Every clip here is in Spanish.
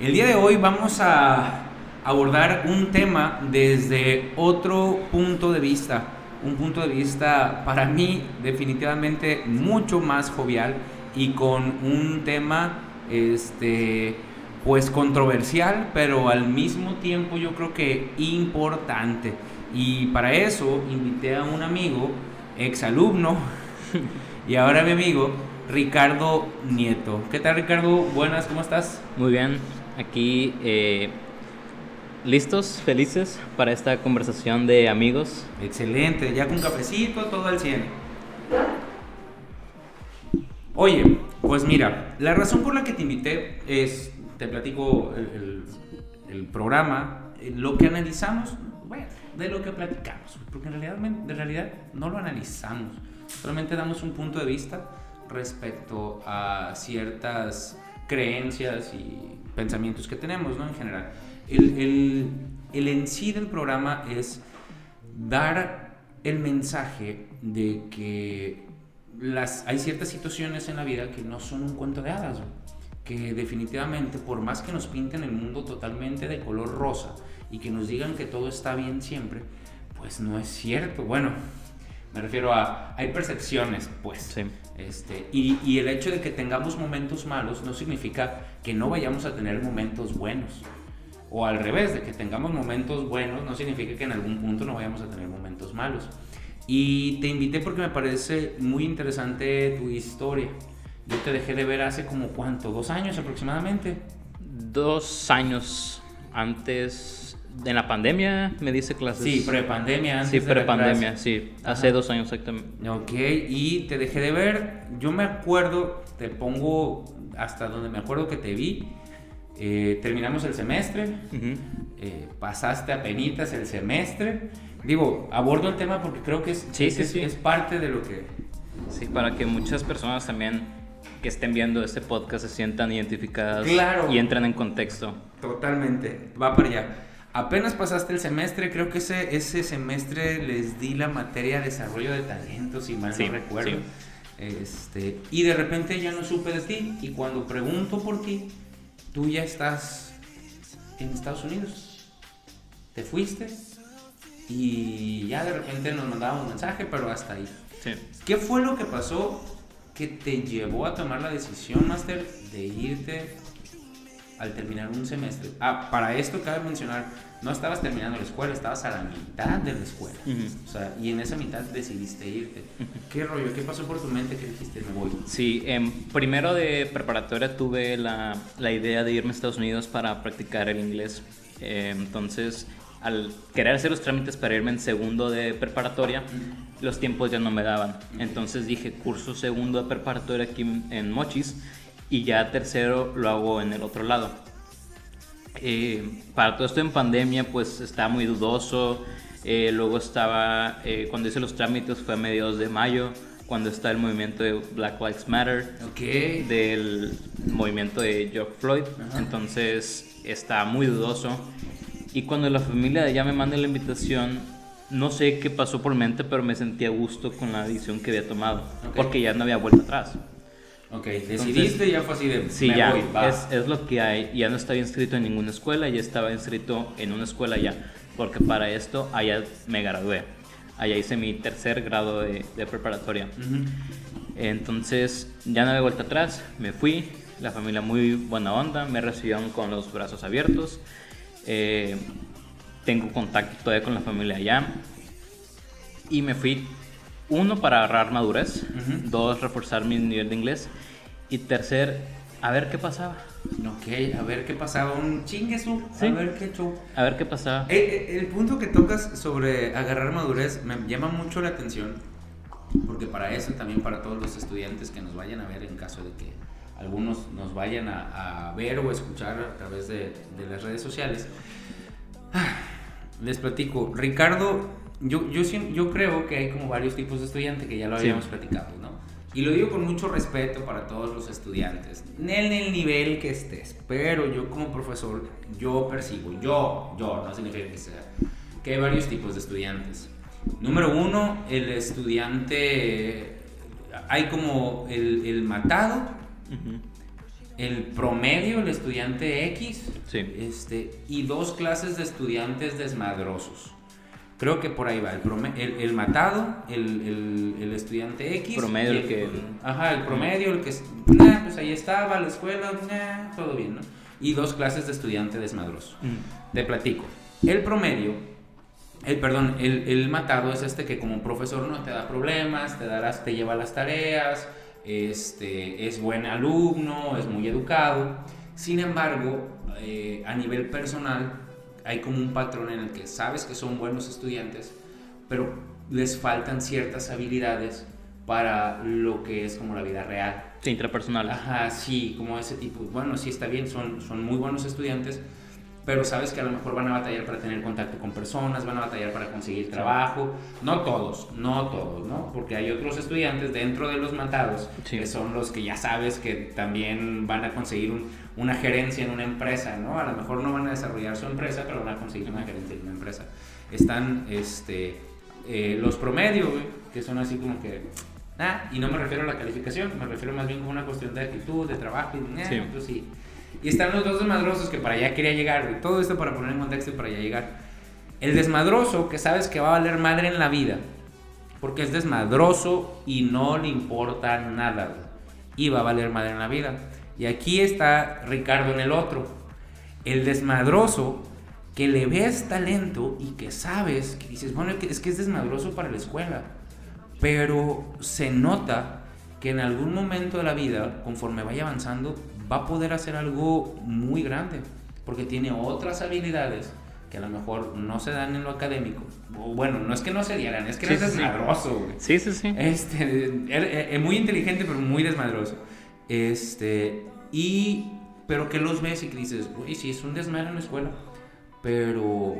El día de hoy vamos a abordar un tema desde otro punto de vista, un punto de vista para mí definitivamente mucho más jovial y con un tema este pues controversial, pero al mismo tiempo yo creo que importante. Y para eso invité a un amigo, exalumno, y ahora mi amigo Ricardo Nieto. ¿Qué tal Ricardo? Buenas, ¿cómo estás? Muy bien, aquí eh, listos, felices para esta conversación de amigos. Excelente, ya con cafecito, todo al 100. Oye, pues mira, la razón por la que te invité es, te platico el, el- el programa, eh, lo que analizamos, bueno, de lo que platicamos, porque en realidad, en realidad no lo analizamos, solamente damos un punto de vista respecto a ciertas creencias y pensamientos que tenemos, ¿no? En general. El, el, el en sí del programa es dar el mensaje de que las, hay ciertas situaciones en la vida que no son un cuento de hadas, que definitivamente por más que nos pinten el mundo totalmente de color rosa y que nos digan que todo está bien siempre, pues no es cierto. Bueno, me refiero a, hay percepciones, pues. Sí. Este, y, y el hecho de que tengamos momentos malos no significa que no vayamos a tener momentos buenos. O al revés, de que tengamos momentos buenos no significa que en algún punto no vayamos a tener momentos malos. Y te invité porque me parece muy interesante tu historia. Yo te dejé de ver hace como cuánto, dos años aproximadamente. Dos años antes, en la pandemia, me dice clases. Sí, prepandemia. Sí, prepandemia, sí. Hace dos años exactamente. Ok, y te dejé de ver. Yo me acuerdo, te pongo hasta donde me acuerdo que te vi. Eh, terminamos el semestre, Ujú. eh, pasaste a penitas el semestre. Digo, abordo el tema porque creo que es, Sí, es, sí, sí. es parte de lo que... Sí, para que muchas personas también que estén viendo este podcast se sientan identificadas Claro. y entren en contexto. Totalmente, va para allá. Apenas pasaste el semestre, creo que ese, ese semestre les di la materia desarrollo de talentos, si mal Sí, no recuerdo. sí. Este, y de repente ya no supe de ti. Y cuando pregunto por ti, tú ya estás en Estados Unidos. Te fuiste y ya de repente nos mandaba un mensaje, pero hasta ahí. Sí. ¿Qué fue lo que pasó que te llevó a tomar la decisión, Master, de irte al terminar un semestre? Ah, para esto cabe mencionar, no estabas terminando la escuela, estabas a la mitad de la escuela. Ujú. O sea, y en esa mitad decidiste irte. ¿Qué rollo? ¿Qué pasó por tu mente que dijiste, me voy? Sí, en primero de preparatoria tuve la, la idea de irme a Estados Unidos para practicar el inglés. Eh, entonces, al querer hacer los trámites para irme en segundo de preparatoria, los tiempos ya no me daban. Entonces dije, curso segundo de preparatoria aquí en Mochis y ya tercero lo hago en el otro lado. Eh, para todo esto en pandemia, pues estaba muy dudoso. Eh, luego estaba, eh, cuando hice los trámites fue a mediados de mayo, cuando está el movimiento de Black Lives Matter, Ok. del movimiento de George Floyd. Ajá. Entonces estaba muy dudoso. Y cuando la familia de ella me manda la invitación, no sé qué pasó por mente, pero me sentí a gusto con la decisión que había tomado, Ok. porque ya no había vuelta atrás. Ok, decidiste y ya fue así de, Sí, me ya, voy, va. es, es lo que hay. Ya no estaba inscrito en ninguna escuela, ya estaba inscrito en una escuela ya, porque para esto allá me gradué. Allá hice mi tercer grado de, de preparatoria. Entonces ya no había vuelta atrás, me fui, la familia muy buena onda, me recibieron con los brazos abiertos. Eh, tengo contacto todavía con la familia allá. Y me fui, uno, para agarrar madurez, Ujú. dos, reforzar mi nivel de inglés. Y tercer, a ver qué pasaba. Ok, a ver qué pasaba. Un chinguesu, Sí. a ver qué show. A ver qué pasaba. Eh, eh, el punto que tocas sobre agarrar madurez me llama mucho la atención, porque para eso también para todos los estudiantes que nos vayan a ver en caso de que algunos nos vayan a, a ver o escuchar a través de, de las redes sociales. Ah, Les platico, Ricardo, yo, yo, creo que hay como varios tipos de estudiante que ya lo Sí. habíamos platicado, ¿no? Y lo digo con mucho respeto para todos los estudiantes, en el nivel que estés, pero yo como profesor, yo percibo, yo, yo, no significa que sea, que hay varios tipos de estudiantes. Número uno, el estudiante, hay como el, el matado, el promedio, el estudiante X, Sí. este, y dos clases de estudiantes desmadrosos. Creo que por ahí va, el, el, el matado, el, el- estudiante X. Promedio, el que- Ajá, el promedio, el que, nah, pues ahí estaba, la escuela, nah, todo bien, ¿no? Y dos clases de estudiante desmadroso. Mm. Te platico. El promedio, el perdón, el, el matado es este que como profesor no te da problemas, te, da las- te lleva las tareas, este, es buen alumno, es muy educado. Sin embargo, eh, a nivel personal, hay como un patrón en el que sabes que son buenos estudiantes, pero les faltan ciertas habilidades para lo que es como la vida real. Sí, intrapersonal. Ajá, sí, como ese tipo. Bueno, sí está bien, son, son muy buenos estudiantes, pero sabes que a lo mejor van a batallar para tener contacto con personas, van a batallar para conseguir trabajo. No todos, no todos, ¿no? Porque hay otros estudiantes dentro de los matados Sí. que son los que ya sabes que también van a conseguir un- una gerencia en una empresa, ¿no? A lo mejor no van a desarrollar su empresa, pero van a conseguir una gerencia en una empresa. Están, este, eh, los promedios, que son así como que... Ah, y no me refiero a la calificación, me refiero más bien como una cuestión de actitud, de trabajo y eh, Sí. pues sí. Y están los dos desmadrosos que para allá quería llegar, güey. Todo esto para poner en contexto y para allá llegar. El desmadroso que sabes que va a valer madre en la vida, porque es desmadroso y no le importa nada, güey. Y va a valer madre en la vida. Y aquí está Ricardo en el otro. El desmadroso que le ves talento y que sabes, que dices, bueno, es que es desmadroso para la escuela pero se nota que en algún momento de la vida, conforme vaya avanzando, va a poder hacer algo muy grande, porque tiene otras habilidades que a lo mejor no se dan en lo académico. Bueno, no es que no se dieran, es que Sí, eres sí, desmadroso, güey. Sí, sí, sí. Este, er- er- muy inteligente, pero muy desmadroso. Este, y, pero que los ves y que dices, güey, sí, es un desmadre en la escuela, pero,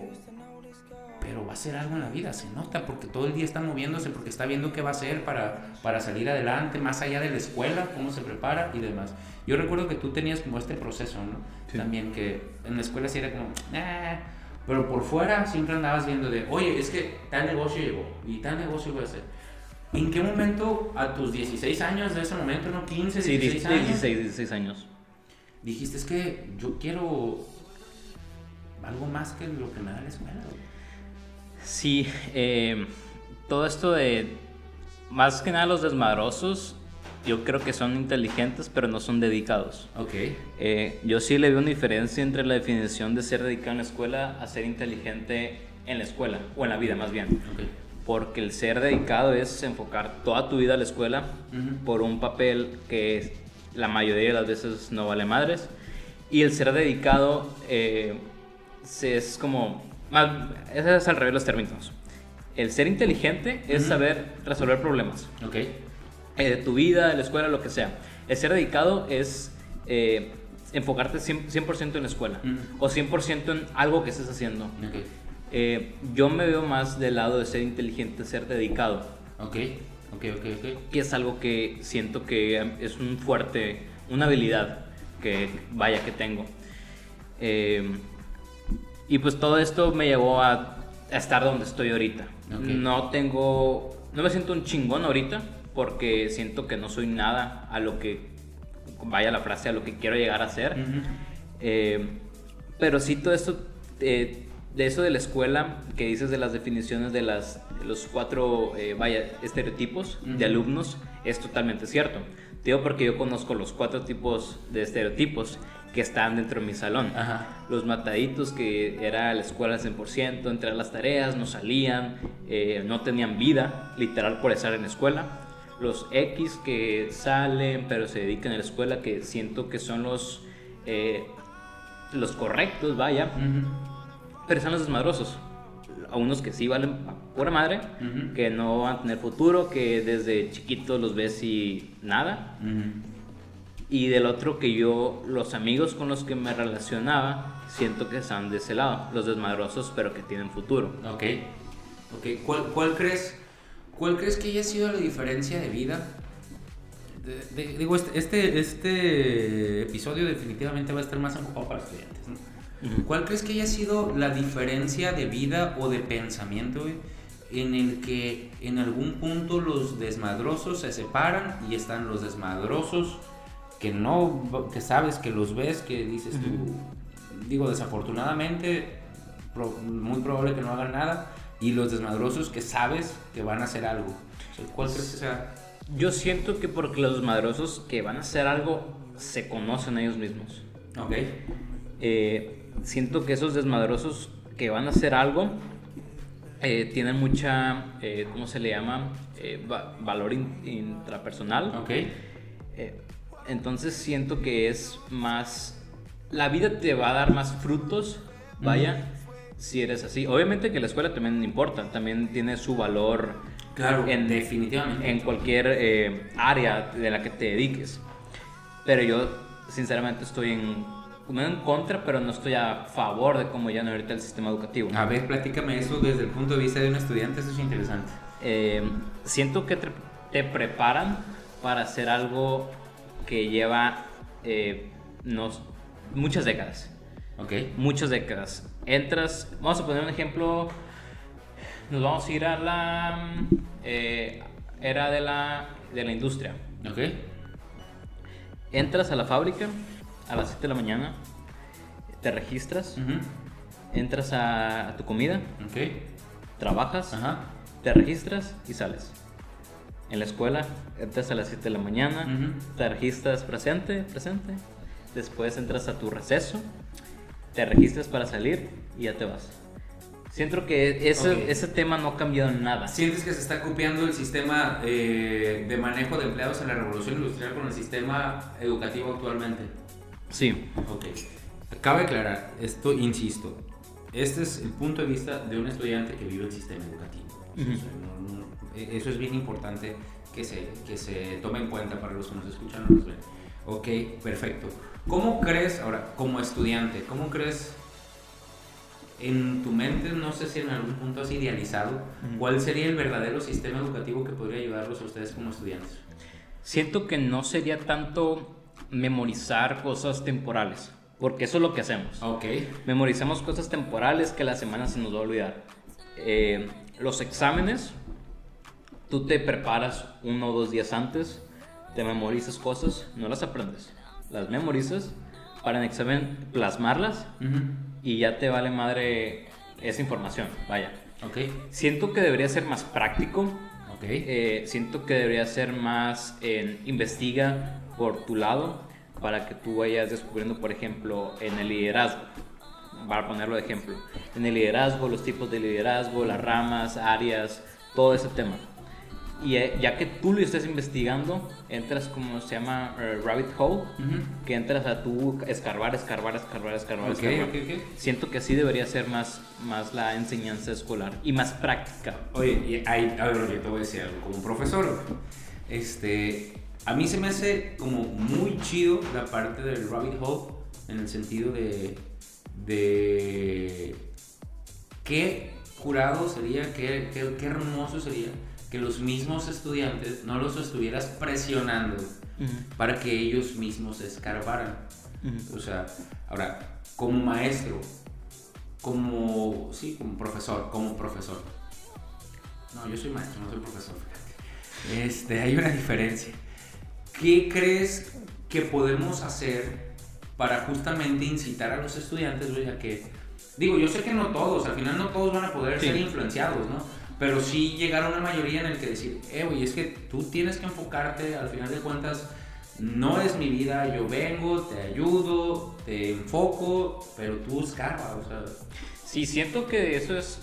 pero va a hacer algo en la vida, se nota, porque todo el día está moviéndose, porque está viendo qué va a hacer para, para salir adelante, más allá de la escuela, cómo se prepara y demás. Yo recuerdo que tú tenías como este proceso, ¿no? Sí. También que en la escuela sí era como, "Ah", pero por fuera siempre andabas viendo de, oye, es que tal negocio llegó y tal negocio voy a hacer. ¿En qué momento, a tus 16 años de ese momento, no 15, Sí, 16 años, 16, 16 años. dijiste, es que yo quiero algo más que lo que me da la escuela? güey"? Sí, eh, todo esto de, más que nada los desmadrosos, yo creo que son inteligentes, pero no son dedicados. Ok. Eh, yo sí le veo una diferencia entre la definición de ser dedicado en la escuela a ser inteligente en la escuela, o en la vida más bien. Ok. Porque el ser dedicado es enfocar toda tu vida a la escuela por un papel que la mayoría de las veces no vale madres. Y el ser dedicado eh, es como... ese es al revés los términos. El ser inteligente es saber resolver problemas Ok. eh, de tu vida, de la escuela, lo que sea. El ser dedicado es eh, enfocarte 100%, 100% en la escuela Ujú. o 100% en algo que estés haciendo. Ok. Eh, yo me veo más del lado de ser inteligente, ser dedicado, Ok. Ok, ok, ok. que es algo que siento que es un fuerte, una habilidad que vaya que tengo. Eh, y pues todo esto me llevó a, a estar donde estoy ahorita. Ok. No tengo, no me siento un chingón ahorita porque siento que no soy nada a lo que, vaya la frase, a lo que quiero llegar a ser. Ujú. Eh, pero sí todo esto, eh, de eso de la escuela, que dices de las definiciones de las, de los cuatro, eh, vaya, estereotipos de Ujú. alumnos, es totalmente cierto. Te Digo porque yo conozco los cuatro tipos de estereotipos que están dentro de mi salón. Ajá. Los mataditos, que era la escuela al 100%, entre las tareas, no salían, eh, no tenían vida, literal por estar en la escuela. Los X que salen, pero se dedican a la escuela, que siento que son los, eh, los correctos, vaya, Ujú. pero están los desmadrosos. A unos que sí valen a pura madre, Ujú. que no van a tener futuro, que desde chiquitos los ves y nada. Ujú. Y del otro que yo, los amigos con los que me relacionaba, siento que están de ese lado, los desmadrosos, pero que tienen futuro. Ok. Ok, ¿Cuál, cuál crees, ¿cuál crees que haya sido la diferencia de vida? De- de- digo, este, este, este episodio definitivamente va a estar más enfocado para estudiantes. ¿no? Ujú. ¿Cuál crees que haya sido la diferencia de vida o de pensamiento güey, en el que en algún punto los desmadrosos se separan y están los desmadrosos que no, que sabes, que los ves, que dices tú, digo, desafortunadamente, pro- muy probable que no hagan nada, y los desmadrosos que sabes que van a hacer algo. O sea, ¿Cuál crees que sea? Yo siento que porque los desmadrosos que van a hacer algo se conocen ellos mismos. Ok. Eh, siento que esos desmadrosos que van a hacer algo eh, tienen mucha, eh, ¿cómo se le llama? Va- valor in- intrapersonal. Ok. Entonces siento que es más... La vida te va a dar más frutos, vaya, si eres así. Obviamente que la escuela también importa, también tiene su valor Claro, en, definitivamente. en cualquier eh, área de la que te dediques. Pero yo, sinceramente, estoy en, no en contra, pero no estoy a favor de cómo ya no ahorita el sistema educativo. A ver, platícame eso desde el punto de vista de un estudiante, eso es interesante. Eh, siento que te, te preparan para hacer algo que lleva eh, nos- muchas décadas. Ok. Muchas décadas. Entras, vamos a poner un ejemplo, nos vamos a ir a la eh, era de la, de la industria. Ok. Entras a la fábrica a las 7 de la mañana, te registras, entras a, a tu comida, trabajas, Ajá. te registras y sales. En la escuela entras a las 7 de la mañana, Ujú. te registras presente, presente. Después entras a tu receso, te registras para salir y ya te vas. Siento que ese, Ok. ese tema no ha cambiado nada. ¿Sientes que se está copiando el sistema eh, de manejo de empleados en la revolución industrial con el sistema educativo actualmente? Sí. Ok. Cabe aclarar, esto insisto, este es el punto de vista de un estudiante que vive el sistema educativo. Ujú. Eso, no- no- e- eso es bien importante que se, que se tome en cuenta para los que nos escuchan o nos ven. Ok, perfecto. ¿Cómo crees, ahora, como estudiante, cómo crees en tu mente, no sé si en algún punto has idealizado, cuál sería el verdadero sistema educativo que podría ayudarlos a ustedes como estudiantes? Siento que no sería tanto memorizar cosas temporales, porque eso es lo que hacemos. Ok. Memorizamos cosas temporales que la semana se nos va a olvidar. Eh, los exámenes, tú te preparas uno o dos días antes, te memorizas cosas, no las aprendes, las memorizas para en examen plasmarlas Ujú. y ya te vale madre esa información, vaya. Ok. Siento que debería ser más práctico, Ok. eh, siento que debería ser más en investiga por tu lado para que tú vayas descubriendo, por ejemplo, en el liderazgo. Para ponerlo de ejemplo, en el liderazgo, los tipos de liderazgo, las ramas, áreas, todo ese tema. Y eh, ya que tú lo estés investigando, entras como se llama eh, rabbit hole, que entras a tú escarbar, escarbar, escarbar, escarbar, Ok, escarbar. Siento que así debería ser más, más la enseñanza escolar y más práctica. Oye, y hay, a ver, yo te voy a decir algo como profesor. Este, a mí se me hace como muy chido la parte del rabbit hole en el sentido de, de qué jurado sería, qué, qué, qué hermoso sería que los mismos estudiantes no los estuvieras presionando para que ellos mismos escarbaran. O sea, ahora, como maestro, como, sí, como profesor, como profesor. No, yo soy maestro, no soy profesor, fíjate. Este, hay una diferencia. ¿Qué crees que podemos hacer para justamente incitar a los estudiantes, güey, a que, digo, yo sé que no todos, al final no todos van a poder Sí. ser influenciados, ¿no? Pero sí llegar a una mayoría en el que decir, eh, güey, es que tú tienes que enfocarte, al final de cuentas, no es mi vida, yo vengo, te ayudo, te enfoco, pero tú escarba, o sea. Sí, siento que eso es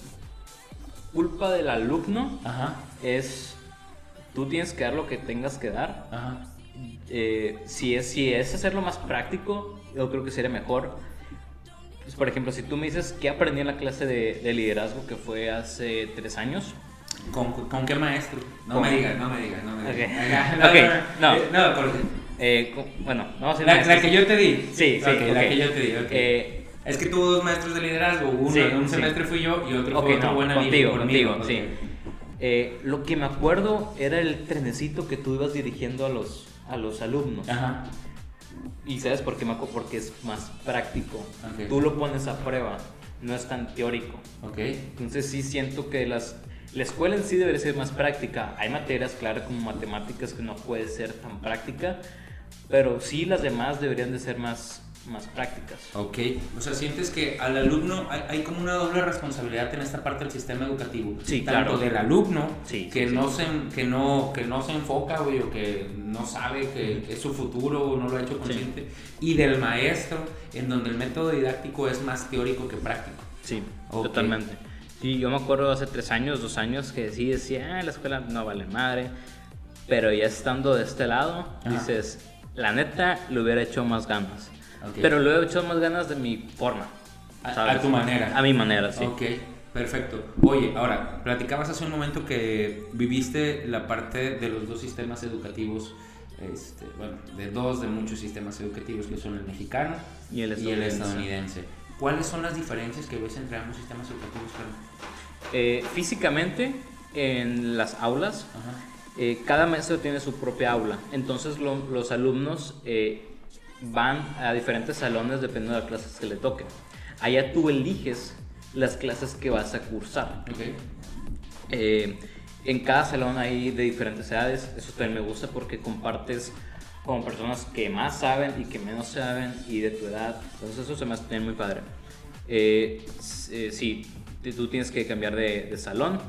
culpa del alumno. Ajá, Es tú tienes que dar lo que tengas que dar. ajá. Eh, si, es, si es hacerlo más práctico, yo creo que sería mejor. Pues, por ejemplo, si tú me dices que aprendí en la clase de, de liderazgo que fue hace tres años, ¿Con, con qué maestro? No me digas, no me digas, no me digas. Ok. Ajá, Ok, no. eh, no, porque Eh, bueno, vamos a ir La, la que yo te di. Sí, sí, Ok, la ok. que yo te di. Eh, es que tuvo dos maestros de liderazgo. Uno, Sí, un sí. semestre fui yo y otro fue otro no, buen amigo contigo, conmigo. contigo, sí. Eh, lo que me acuerdo era el trenecito que tú ibas dirigiendo a los, a los alumnos. Ajá. Y sabes por qué acuerdo? Porque es más práctico. Tú lo pones a prueba, no es tan teórico. Entonces sí siento que las, la escuela en sí debería ser más práctica. Hay materias, claro, como matemáticas que no puede ser tan práctica, pero sí las demás deberían de ser más, más prácticas. Ok, o sea, sientes que al alumno hay, hay como una doble responsabilidad en esta parte del sistema educativo. Sí, Tanto claro. del alumno, Sí, que, sí, no sí. Se, que, no, que no se enfoca, güey, o que no sabe que, es su futuro o no lo ha hecho consciente, y del maestro, en donde el método didáctico es más teórico que práctico. Sí, Ok. totalmente. Sí, yo me acuerdo hace tres años, dos años, que sí decía, ah, la escuela no vale madre, pero ya estando de este lado, Ajá. dices, la neta, le hubiera hecho más ganas. Ok. Pero le hubiera hecho más ganas de mi forma. A- ¿sabes? a tu manera. A mi manera, sí. Ok, perfecto. Oye, ahora, platicabas hace un momento que viviste la parte de los dos sistemas educativos, este, bueno, de dos de muchos sistemas educativos, que son el mexicano Y el estadounidense. estadounidense. ¿Cuáles son las diferencias que ves entre ambos sistemas educativos? Eh, físicamente, en las aulas, eh, cada maestro tiene su propia aula. Entonces lo- los alumnos eh, van a diferentes salones dependiendo de las clases que le toquen. Allá tú eliges las clases que vas a cursar. Eh, en cada salón hay de diferentes edades. Eso también me gusta porque compartes con personas que más saben y que menos saben y de tu edad. Entonces eso se me hace también muy padre. Eh, eh, sí, tú tienes que cambiar de, de salón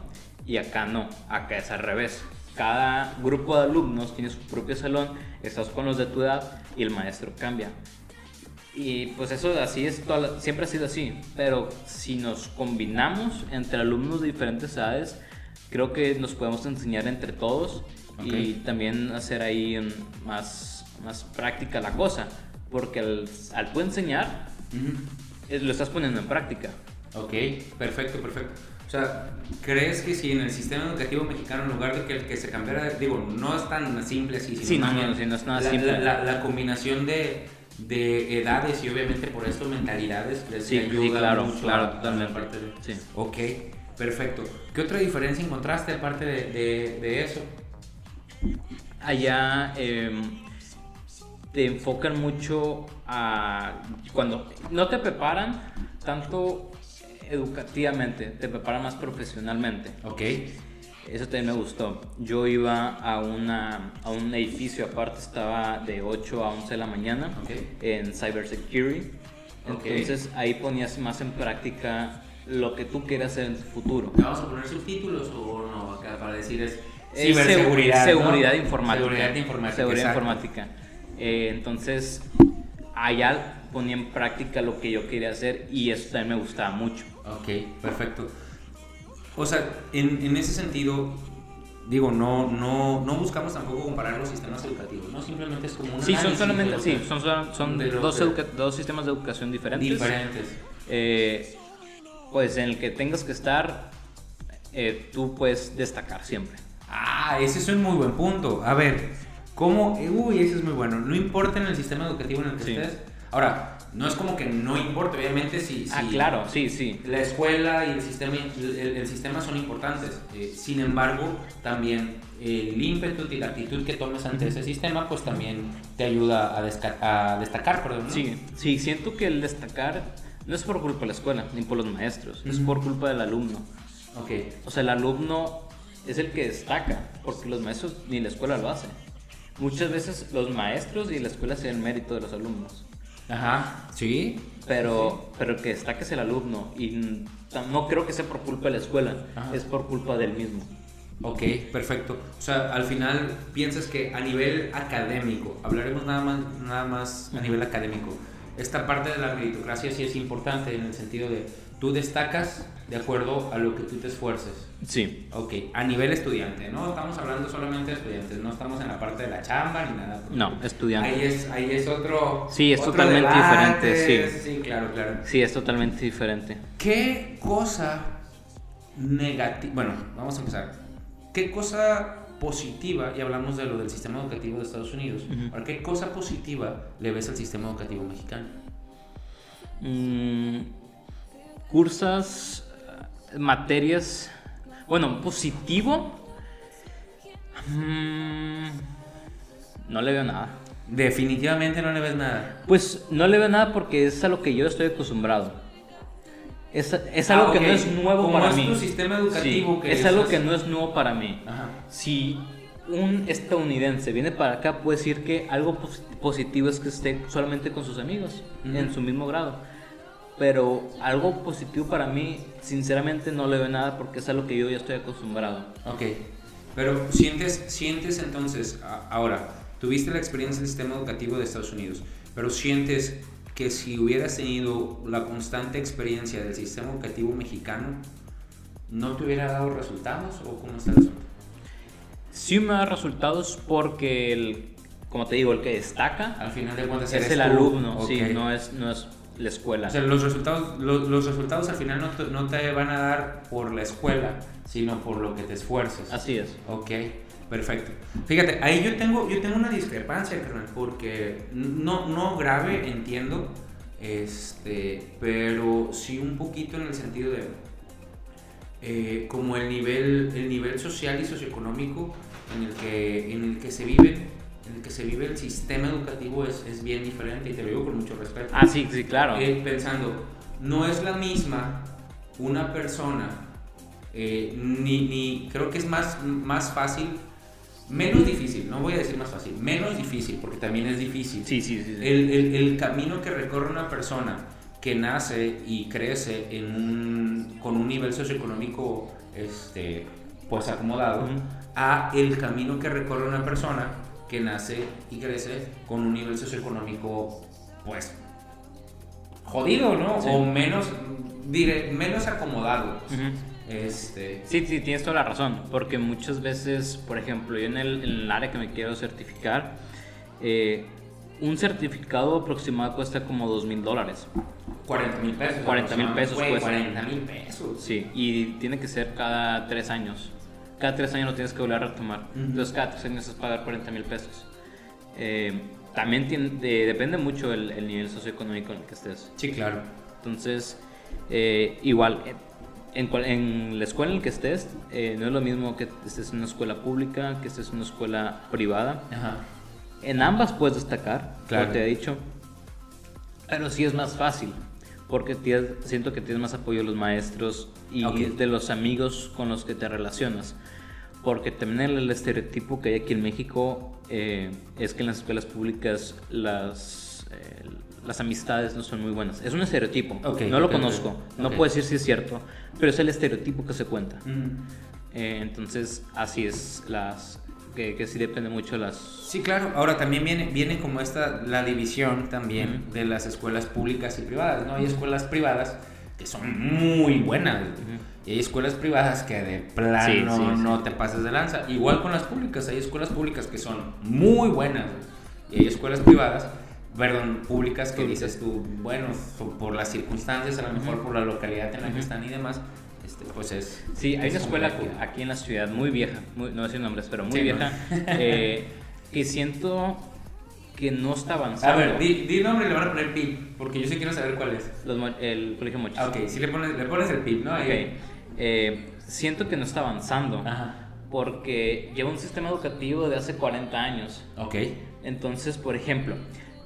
y acá no, acá es al revés. Cada grupo de alumnos tiene su propio salón, estás con los de tu edad y el maestro cambia. Y pues eso así es, toda siempre ha sido así, pero si nos combinamos entre alumnos de diferentes edades, creo que nos podemos enseñar entre todos y también hacer ahí más, más práctica la cosa, porque al, al tú enseñar, Ujú. eh, lo estás poniendo en práctica. Ok, perfecto, perfecto. O sea, ¿crees que si en el sistema educativo mexicano, en lugar de que el que se cambiara, digo, no es tan simple así, sino Sí, no, no, no es nada la, simple. La, la- la combinación de, de edades y obviamente por esto mentalidades, ¿crees Sí, que sí, ayuda claro, mucho claro, totalmente. parte de- Sí. Ok, perfecto. ¿Qué otra diferencia encontraste aparte de, de, de eso? allá em, te enfocan mucho a cuando no te preparan tanto educativamente, te preparan más profesionalmente. Ok, Eso también me gustó. Yo iba a, una, a un edificio aparte, estaba de 8 a 11 de la mañana en Cybersecurity. Entonces ahí ponías más en práctica lo que tú quieras hacer en tu futuro. ¿vamos a poner subtítulos o no? Acá para decir es ciberseguridad. ¿no? seguridad informática. Seguridad informática. Seguridad informática. Eh, entonces, allá ponía en práctica lo que yo quería hacer y eso también me gustaba mucho. Ok, perfecto. O sea, en, en ese sentido, digo, no, no, no buscamos tampoco comparar los sistemas educativos, ¿no? Simplemente es como un Sí, son solamente, sí, son, son, son de lo dos, educa- dos sistemas de educación diferentes. diferentes. Eh, pues en el que tengas que estar, eh, tú puedes destacar siempre. Ah, ese es un muy buen punto. A ver, ¿cómo? Uy, ese es muy bueno. No importa en el sistema educativo en el que Sí. estés. Ahora, no es como que no importa, obviamente, si, Ah, si claro, sí, sí. la escuela y el sistema, el, el sistema son importantes. Eh, sin embargo, también el ímpetu y la actitud que tomes ante ese sistema, pues también te ayuda a, a destacar, perdón. ¿no? Sí, sí, siento que el destacar no es por culpa de la escuela ni por los maestros, es por culpa del alumno. Ok. O sea, el alumno es el que destaca, porque los maestros ni la escuela lo hacen. Muchas veces los maestros y la escuela se dan mérito de los alumnos, Ajá. Sí. pero, pero que destaca es el alumno y no creo que sea por culpa de la escuela, Ajá. es por culpa del mismo. Ok, perfecto. O sea, al final piensas que a nivel académico, hablaremos nada más, nada más a nivel académico, esta parte de la meritocracia sí es importante en el sentido de tú destacas de acuerdo a lo que tú te esfuerces. Sí. Ok, a nivel estudiante, no estamos hablando solamente de estudiantes, no estamos en la parte de la chamba ni nada. No, estudiante. Ahí es, ahí es otro. Sí, es otro totalmente debate, diferente, Sí, claro, claro. Sí, es totalmente diferente. ¿Qué cosa negativa? Bueno, vamos a empezar. ¿Qué cosa positiva, y hablamos de lo del sistema educativo de Estados Unidos, ahora, ¿qué cosa positiva le ves al sistema educativo mexicano? Mm, cursas, eh, materias. Bueno, positivo. mm, no le veo nada. Definitivamente no le ves nada. Pues no le veo nada porque es a lo que yo estoy acostumbrado. Es, es algo Ah, que no es nuevo Como para es mí. tu sistema educativo Sí, que es algo que no es nuevo para mí. Ajá. Si un estadounidense viene para acá, puede decir que algo pos- positivo es que esté solamente con sus amigos, en su mismo grado. Pero algo positivo para mí, sinceramente, no le veo nada porque es algo que yo ya estoy acostumbrado. Ok, pero sientes, sientes entonces, a- ahora, tuviste la experiencia del sistema educativo de Estados Unidos, pero sientes que si hubieras tenido la constante experiencia del sistema educativo mexicano, ¿no te hubiera dado resultados o cómo está el asunto? Sí me da resultados porque, el, como te digo, el que destaca Al final de cuentas es el tú. alumno, sí, Ok. no es, no es la escuela. O sea, los resultados, los, los resultados al final no te, no te van a dar por la escuela, sino por lo que te esfuerces. Así es. Ok, perfecto. Fíjate, ahí yo tengo, yo tengo una discrepancia, carnal, porque no, no grave, entiendo, este, pero sí un poquito en el sentido de eh, como el nivel, el nivel social y socioeconómico en el que, en el que se vive, en el que se vive el sistema educativo es, es bien diferente y te lo digo con mucho respeto. Ah, sí, sí, claro. Eh, pensando, no es la misma una persona, eh, ni, ni creo que es más, más fácil, menos difícil, no voy a decir más fácil, menos difícil, porque también es difícil. sí, sí, sí. sí. El, el- el camino que recorre una persona que nace y crece en un- con un nivel socioeconómico este, pues acomodado, Ujú. a el camino que recorre una persona que nace y crece con un nivel socioeconómico pues jodido, ¿no? Sí. O menos, diré, menos acomodado. Ujú. Este, Sí, sí, tienes toda la razón, porque muchas veces, por ejemplo, yo en el, en el área que me quiero certificar, eh, un certificado aproximado cuesta como dos mil dólares. 40 mil pesos. 40,000 pesos Güey, cuesta. 40 mil pesos. Sí, y tiene que ser cada tres años. Cada tres años lo tienes que volver a retomar. Ujú. Entonces, cada tres años es pagar 40 mil pesos. Eh, también tiene- de- depende mucho el, el nivel socioeconómico en el que estés. Sí, claro. Entonces, eh, igual, eh, en, cual- en la escuela en la que estés, eh, no es lo mismo que estés en una escuela pública, que estés en una escuela privada. Ajá. En ambas puedes destacar, Claro. como te he dicho, pero sí es más fácil, porque tienes- siento que tienes más apoyo de los maestros y Ok. de los amigos con los que te relacionas. Porque también el, el estereotipo que hay aquí en México eh, es que en las escuelas públicas las, eh, las amistades no son muy buenas. Es un estereotipo, Ok, no lo ok, conozco, no puedo decir si es cierto, pero es el estereotipo que se cuenta. Mm. Eh, entonces, así es, las, que, que sí depende mucho de las... Sí, claro. Ahora también viene, viene como esta, la división también de las escuelas públicas y privadas, ¿no? Hay escuelas privadas que son muy buenas y hay escuelas privadas que de plano Sí, sí, sí. no te pases de lanza. Igual con las públicas, hay escuelas públicas que son muy buenas y hay escuelas privadas, perdón, públicas que dices tú, bueno, por las circunstancias, a lo mejor por la localidad en la que están y demás, este, pues es... Sí, hay es una escuela complejo. aquí en la ciudad muy vieja, muy- no a decir nombres, pero muy Sí, vieja, eh, que siento que no está A avanzando. ver, di, di el nombre y le van a poner PIB, porque yo sí quiero saber cuál es. Los el colegio Mochis. Ah, ok, sí le pones, le pones el PIB, ¿no? Ok. Eh, siento que no está avanzando Ajá. porque lleva un sistema educativo de hace 40 años. Ok. Entonces, por ejemplo,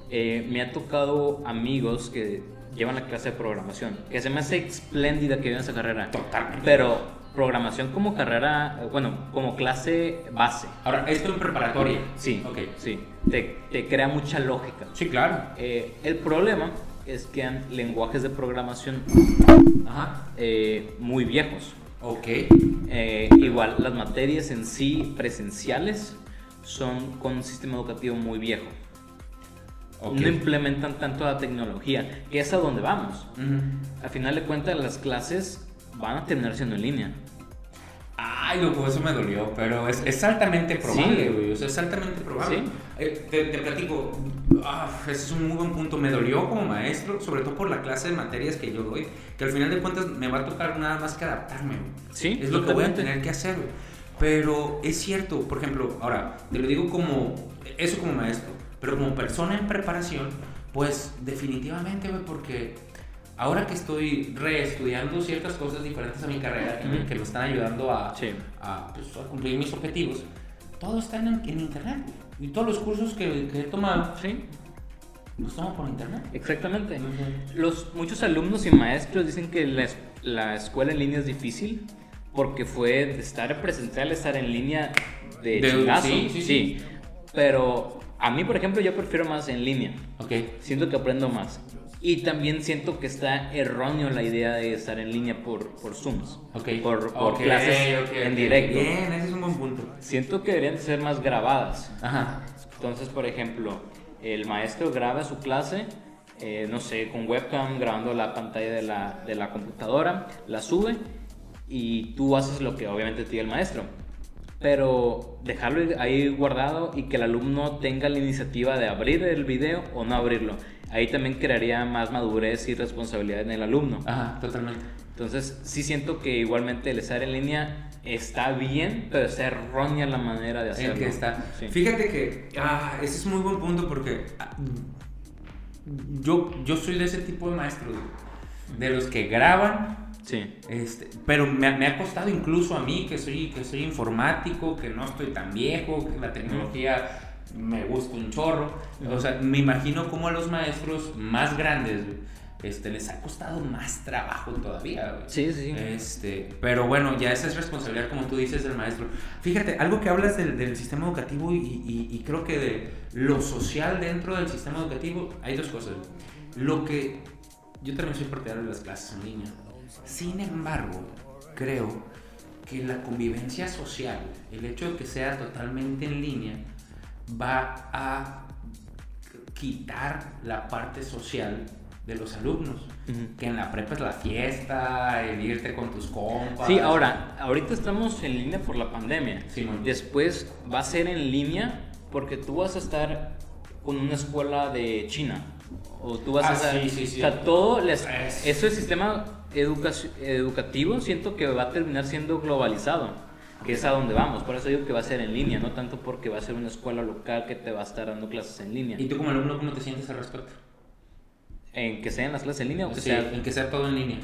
eh, me ha tocado amigos que llevan la clase de programación, que se me hace espléndida que lleven esa carrera. Totalmente. Pero programación como carrera, bueno, como clase base. Ahora, esto en preparatoria. Sí, Ok. sí. Te, te crea mucha lógica. Sí, claro. Eh, el problema es que han lenguajes de programación Ajá. eh, muy viejos. Ok. Eh, igual, las materias en sí presenciales son con un sistema educativo muy viejo. Ok. No implementan tanto la tecnología, que es a donde vamos. Ujú. Al final de cuentas, las clases van a terminar siendo en línea. Ay, loco, eso me dolió, pero es, es altamente probable, Sí. güey. O sea, es altamente probable. Sí. Eh, te, te platico, ah, ese es un muy buen punto. Me dolió como maestro, sobre todo por la clase de materias que yo doy, que al final de cuentas me va a tocar nada más que adaptarme, güey. Sí, Es lo que voy a tener que hacer, güey. Pero es cierto, por ejemplo, ahora, te lo digo como, eso como maestro, pero como persona en preparación, pues definitivamente, güey, porque ahora que estoy reestudiando ciertas cosas diferentes a mi carrera, que, me- que me están ayudando a, Sí. a, pues, a cumplir mis objetivos, todo está en, en internet. Y todos los cursos que, que he tomado, Sí, los tomo por internet. exactamente. Los, muchos alumnos y maestros dicen que la, la escuela en línea es difícil porque fue de estar presencial estar en línea de, De- chingazo. sí, sí, sí. Pero a mí, por ejemplo, yo prefiero más en línea. Ok. Siento que aprendo más. Y también siento que está erróneo la idea de estar en línea por, por Zooms. Ok. Por, por clases en directo. Bien, ese es un buen punto. Siento que deberían de ser más grabadas. Ajá. Entonces, por ejemplo, el maestro graba su clase, eh, no sé, con webcam, grabando la pantalla de la, de la computadora, la sube y tú haces lo que obviamente te diga el maestro. Pero dejarlo ahí guardado y que el alumno tenga la iniciativa de abrir el video o no abrirlo. Ahí también crearía más madurez y responsabilidad en el alumno. Ajá, totalmente. Entonces, sí siento que igualmente el estar en línea está bien, pero está errónea la manera de El hacerlo. que está. Sí. Fíjate que ah, ese es muy buen punto porque ah, yo, yo soy de ese tipo de maestros, de los que graban, Sí. este, pero me, me ha costado incluso a mí que soy, que soy informático, que no estoy tan viejo, que la tecnología me gusta un chorro. O sea, me imagino como a los maestros más grandes este, les ha costado más trabajo todavía. güey. Sí, sí, sí. Este, pero bueno, ya esa es responsabilidad, como tú dices, del maestro. Fíjate, algo que hablas del, del sistema educativo y, y- y creo que de lo social dentro del sistema educativo, hay dos cosas. Lo que yo también soy partidario de las clases en línea. Sin embargo, creo que la convivencia social, el hecho de que sea totalmente en línea, va a quitar la parte social de los alumnos. Ujú. Que en la prepa es la fiesta, el irte con tus compas. Sí, ahora, ahorita estamos en línea por la pandemia. Sí. Después va a ser en línea porque tú vas a estar con una escuela de China. O tú vas Ah, a estar. sí, sí. O sea, todo. Les, Es- eso es sistema educativo, siento que va a terminar siendo globalizado. Que es a donde vamos. Por eso digo que va a ser en línea, no tanto porque va a ser una escuela local que te va a estar dando clases en línea. ¿Y tú como alumno cómo te sientes al respecto? En que sean las clases en línea o que Sí, sea. en que sea todo en línea.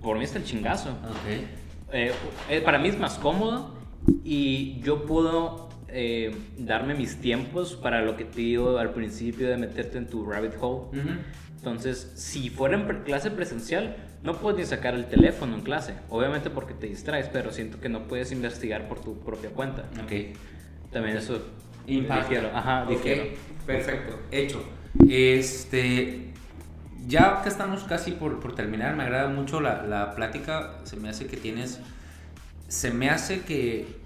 Por mí está el chingazo. Ok. Eh, eh, para mí es más cómodo y yo puedo eh, darme mis tiempos para lo que te digo al principio de meterte en tu rabbit hole. Entonces, si fuera en clase presencial, no puedes ni sacar el teléfono en clase. Obviamente porque te distraes, pero siento que no puedes investigar por tu propia cuenta. Ok. También eso Impacta. difiero. Ajá. Perfecto, hecho. Este, ya que estamos casi por, por terminar, me agrada mucho la, la plática. Se me hace que tienes, se me hace que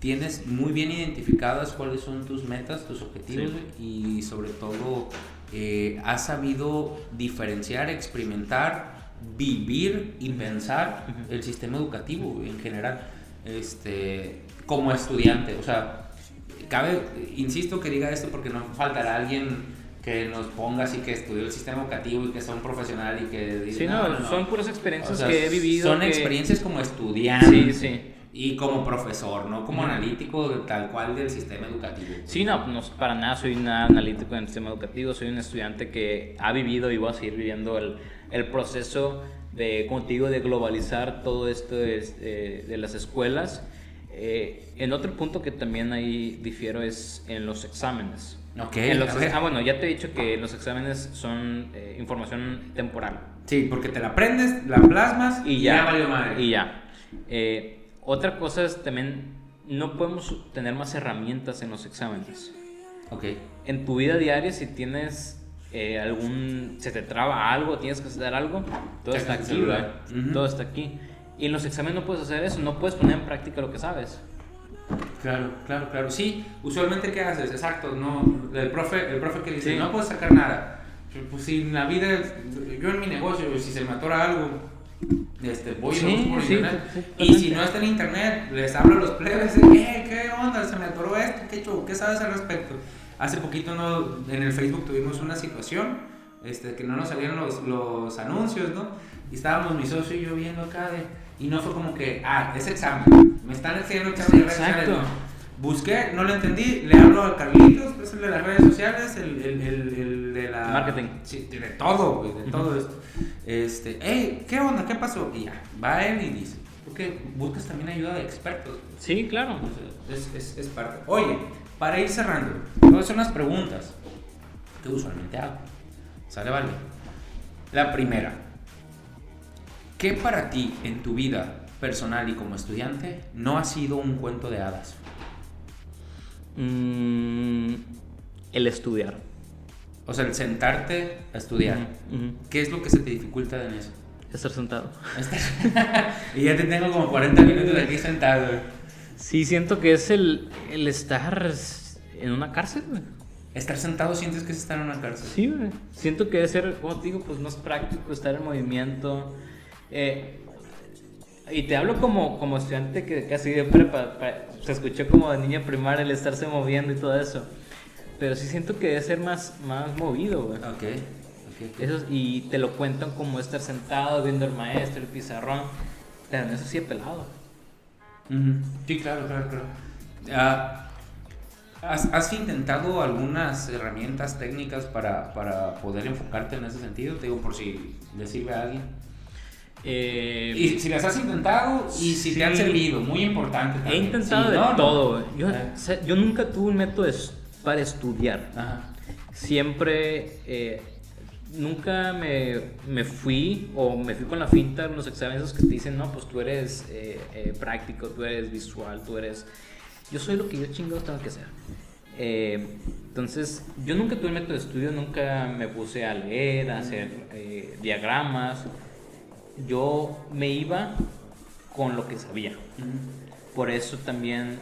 tienes muy bien identificadas cuáles son tus metas, tus objetivos y sobre todo eh, has sabido diferenciar, experimentar, vivir y pensar el sistema educativo en general, este, como estudiante. O sea, cabe, insisto que diga esto porque no faltará alguien que nos ponga así que estudió el sistema educativo y que sea un profesional y que diga, Sí, no, son puras experiencias que he vivido. Son que- experiencias como estudiante Sí, sí. y como profesor, no como analítico tal cual del sistema educativo. Sí, no, no para nada soy nada analítico en el sistema educativo, soy un estudiante que ha vivido y voy a seguir viviendo el, el proceso de, como te digo, de globalizar todo esto de, de- de las escuelas. Eh, en otro punto que también ahí difiero es en los exámenes. Ok, En los ex- ah, bueno, ya te he dicho que los exámenes son eh, información temporal. Sí, porque te la aprendes, la plasmas Y ya. valió madre. Y ya. Eh, otra cosa es también, no podemos tener más herramientas en los exámenes. Ok. en tu vida diaria, si tienes eh, algún. se te traba algo, tienes que hacer algo, todo está aquí, güey. Ujú. Todo está aquí. Y en los exámenes no puedes hacer eso, no puedes poner en práctica lo que sabes. Claro, claro, claro. Sí, usualmente ¿qué haces? Exacto, no, el profe, el profe que dice, Sí. no puedes sacar nada. Pues si en la vida, yo en mi negocio, si se me atora algo, este, voy y Sí, busco por sí, internet. y si no está en internet, les hablo a los plebes, ¿qué, qué onda? Se me atoró esto, ¿qué? ¿Qué sabes al respecto? Hace poquito no, en el Facebook tuvimos una situación este, que no nos salían los, los anuncios, ¿no? Y estábamos mi socio y yo viendo acá de, y no fue como que, ah, es examen, me están enseñando examen de redes sociales, Exacto. no. Busqué, no lo entendí, le hablo a Carlitos, es el de las redes sociales, el, el, el, el de la... Marketing. Sí, de todo, güey, de todo esto. Este, hey, ¿qué onda? ¿Qué pasó? Y ya, va él y dice, porque buscas también ayuda de expertos. Sí, claro. Es, es, es parte. Oye, para ir cerrando, a hacer unas preguntas que usualmente hago. ¿Sale, vale? La primera. ¿Qué para ti en tu vida personal y como estudiante no ha sido un cuento de hadas? Mm, el estudiar. O sea, el sentarte a estudiar. ¿Qué es lo que se te dificulta en eso? Estar sentado. y ya te tengo como 40 minutos aquí sentado. Sí, siento que es el, el estar en una cárcel, güey. Estar sentado sientes que es estar en una cárcel. Sí, güey. Siento que debe ser, como te digo, pues más práctico, estar en movimiento. Eh, y te hablo como, como estudiante que casi de prepa, pa- se escuchó como de niña primaria el estarse moviendo y todo eso. Pero sí siento que debe ser más, más movido, güey. Ok. Eso, y te lo cuentan como estar sentado viendo al maestro, el pizarrón. Pero en eso sí he pelado. Sí, claro, claro, claro. Ah, ¿has, has intentado algunas herramientas técnicas para, para poder enfocarte en ese sentido? Te digo, por si le sirve a alguien. Eh, Y si las has intentado y si te han sí. servido, muy importante. He también. intentado Sí, de no, no. todo, güey. Yo, o sea, yo nunca tuve un método para estudiar. Ajá. Siempre, eh, nunca me, me fui o me fui con la finta en los exámenes que te dicen, no, pues tú eres eh, eh, práctico, tú eres visual, tú eres... Yo soy lo que yo chingados tengo que ser. Eh, entonces, yo nunca tuve un método de estudio, nunca me puse a leer, a hacer diagramas. Yo me iba con lo que sabía. Por eso también,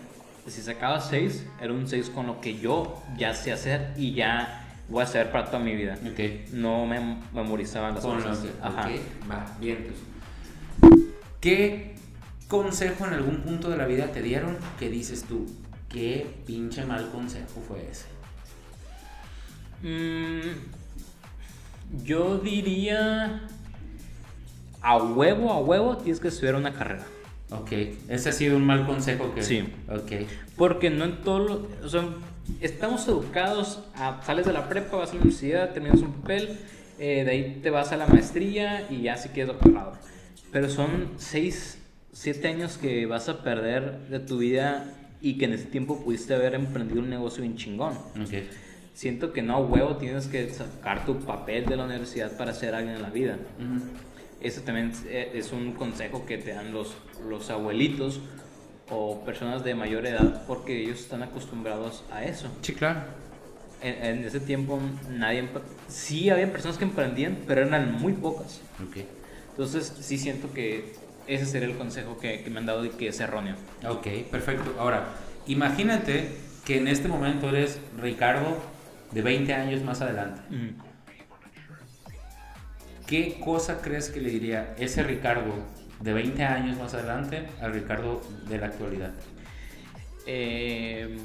si sacaba 6, era un 6 con lo que yo ya sé hacer y ya voy a hacer para toda mi vida. Ok. No me memorizaban las Con cosas. lo que- Ajá. ok, va, bien. pues. ¿Qué consejo en algún punto de la vida te dieron que dices tú, qué pinche mal consejo fue ese? Mm, yo diría a huevo, a huevo tienes que estudiar una carrera. Ok, ese ha sido un mal consejo que... Sí. Ok. Porque no en todo lo, o sea, estamos educados a, sales de la prepa, vas a la universidad, terminas un papel, eh, de ahí te vas a la maestría y ya sí quedas doctorado. Pero son 6, 7 años que vas a perder de tu vida y que en ese tiempo pudiste haber emprendido un negocio bien chingón. Ok. Siento que no huevo tienes que sacar tu papel de la universidad para ser alguien en la vida. Ujú. Eso también eh, es un consejo que te dan los, los abuelitos o personas de mayor edad porque ellos están acostumbrados a eso. Sí, claro. En, en ese tiempo nadie... Sí había personas que emprendían, pero eran muy pocas. Ok. Entonces sí siento que ese sería el consejo que, que me han dado y que es erróneo. Ok, perfecto. Ahora, imagínate que en este momento eres Ricardo de 20 años más adelante. ¿Qué cosa crees que le diría ese Ricardo de 20 años más adelante al Ricardo de la actualidad? Eh,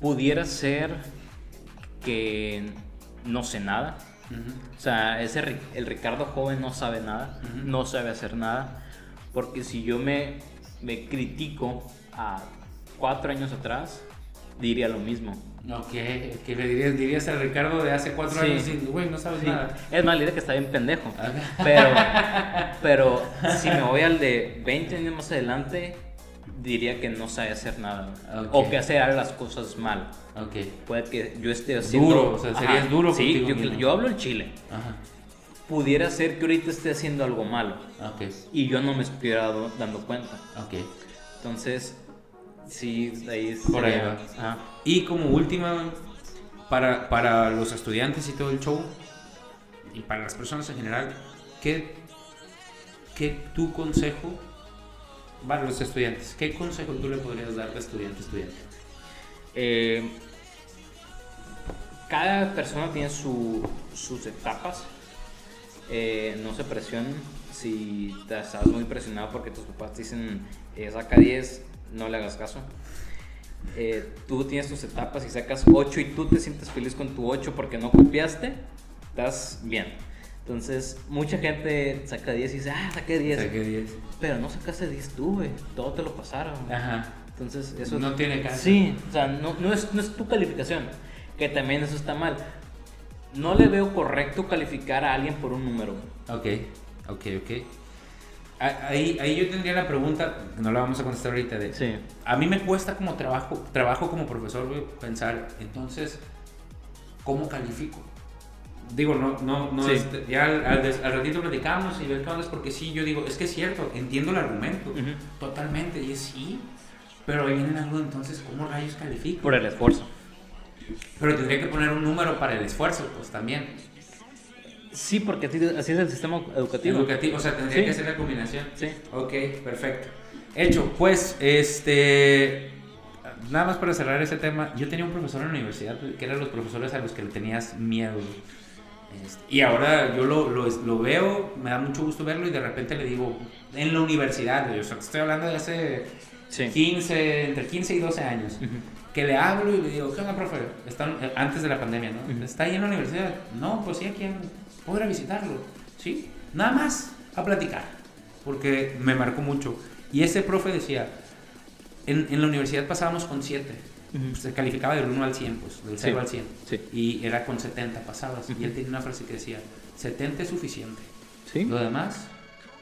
pudiera ser que no sé nada. O sea, ese, el Ricardo joven no sabe nada, no sabe hacer nada, porque si yo me, me critico a cuatro años atrás, diría lo mismo. Ok, que le dirías, dirías al Ricardo de hace 4 Sí. años, y, güey, no sabes Sí, nada. es más, le diría que está bien pendejo. Ajá. Pero, pero si me voy al de 20 años más adelante, diría que no sabe hacer nada. Ok. O que hace las cosas mal. Ok, Puede que yo esté haciendo... Duro, o sea, serías duro Sí, yo, yo hablo el chile. ajá, Pudiera ser que ahorita esté haciendo algo malo y yo no me estuviera dando cuenta. Entonces, sí, ahí Por ahí va. Ajá. Y como última, para, para los estudiantes y todo el show, y para las personas en general, ¿qué, qué tu consejo, para los estudiantes, qué consejo tú le podrías dar a estudiante estudiante? Eh, cada persona tiene su- sus etapas. Eh, no se presionen. Si te estás muy presionado porque tus papás te dicen eh, saca 10, no le hagas caso. Eh, tú tienes tus etapas y sacas 8 y tú te sientes feliz con tu 8 porque no copiaste, estás bien. Entonces, mucha gente saca 10 y dice, ah, saqué 10. Saqué 10. Pero no sacaste 10 tú, güey. Todo te lo pasaron. Ajá. Entonces, eso. No tiene caso. Sí, o sea, no, no, es, no es tu calificación. Que también eso está mal. No le veo correcto calificar a alguien por un número. Ok, ok, ok. Ahí, ahí yo tendría la pregunta, no la vamos a contestar ahorita, de... Sí. A mí me cuesta como trabajo, trabajo como profesor pensar, entonces, ¿cómo califico? Digo, no, no, no, Sí. este, ya al, al al ratito platicamos y ver qué es porque sí, yo digo, es que es cierto, entiendo el argumento, Ujú. totalmente, y es sí, pero ahí viene algo, entonces, ¿cómo rayos califico? Por el esfuerzo. Pero tendría que poner un número para el esfuerzo, pues también. Sí, porque así, es el sistema educativo. Educativo, o sea, tendría Sí. que hacer la combinación. Sí. Ok, perfecto. Hecho, pues, este. Nada más para cerrar ese tema, yo tenía un profesor en la universidad que eran los profesores a los que le tenías miedo. Este, y ahora yo lo, lo, lo veo, me da mucho gusto verlo y de repente le digo, en la universidad, güey, o sea, estoy hablando de hace Sí. 15, entre 15 y 12 años, Ujú. que le hablo y le digo, ¿qué onda, profe? Están, eh, antes de la pandemia, ¿no? ¿Está ahí en la universidad? No, pues sí, aquí en- ir a visitarlo, ¿sí? Nada más a platicar, porque me marcó mucho. Y ese profe decía, en, en la universidad pasábamos con 7, Ujú. se calificaba del 1 al 100, pues, del 0 Sí. al 100. Sí. Y era con 70 pasabas. Y él tenía una frase que decía, 70 es suficiente, Sí. lo demás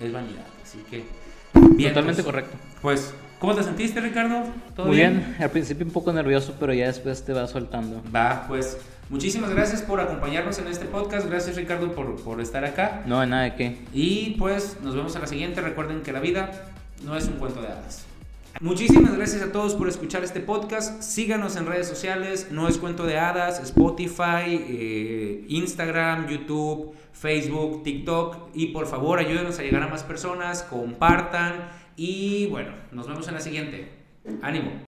es vanidad. Así que... Totalmente pues, correcto. Pues, ¿cómo te sentiste, Ricardo? ¿Todo Muy bien? al principio un poco nervioso, pero ya después te va soltando. Va, pues muchísimas gracias por acompañarnos en este podcast. Gracias Ricardo por, por estar acá. No, de nada de qué. Y pues nos vemos a la siguiente. Recuerden que la vida no es un cuento de hadas. Muchísimas gracias a todos por escuchar este podcast. Síganos en redes sociales. No es cuento de hadas. Spotify, eh, Instagram, YouTube, Facebook, TikTok. Y por favor ayúdenos a llegar a más personas. Compartan. Y bueno, nos vemos en la siguiente. Ánimo.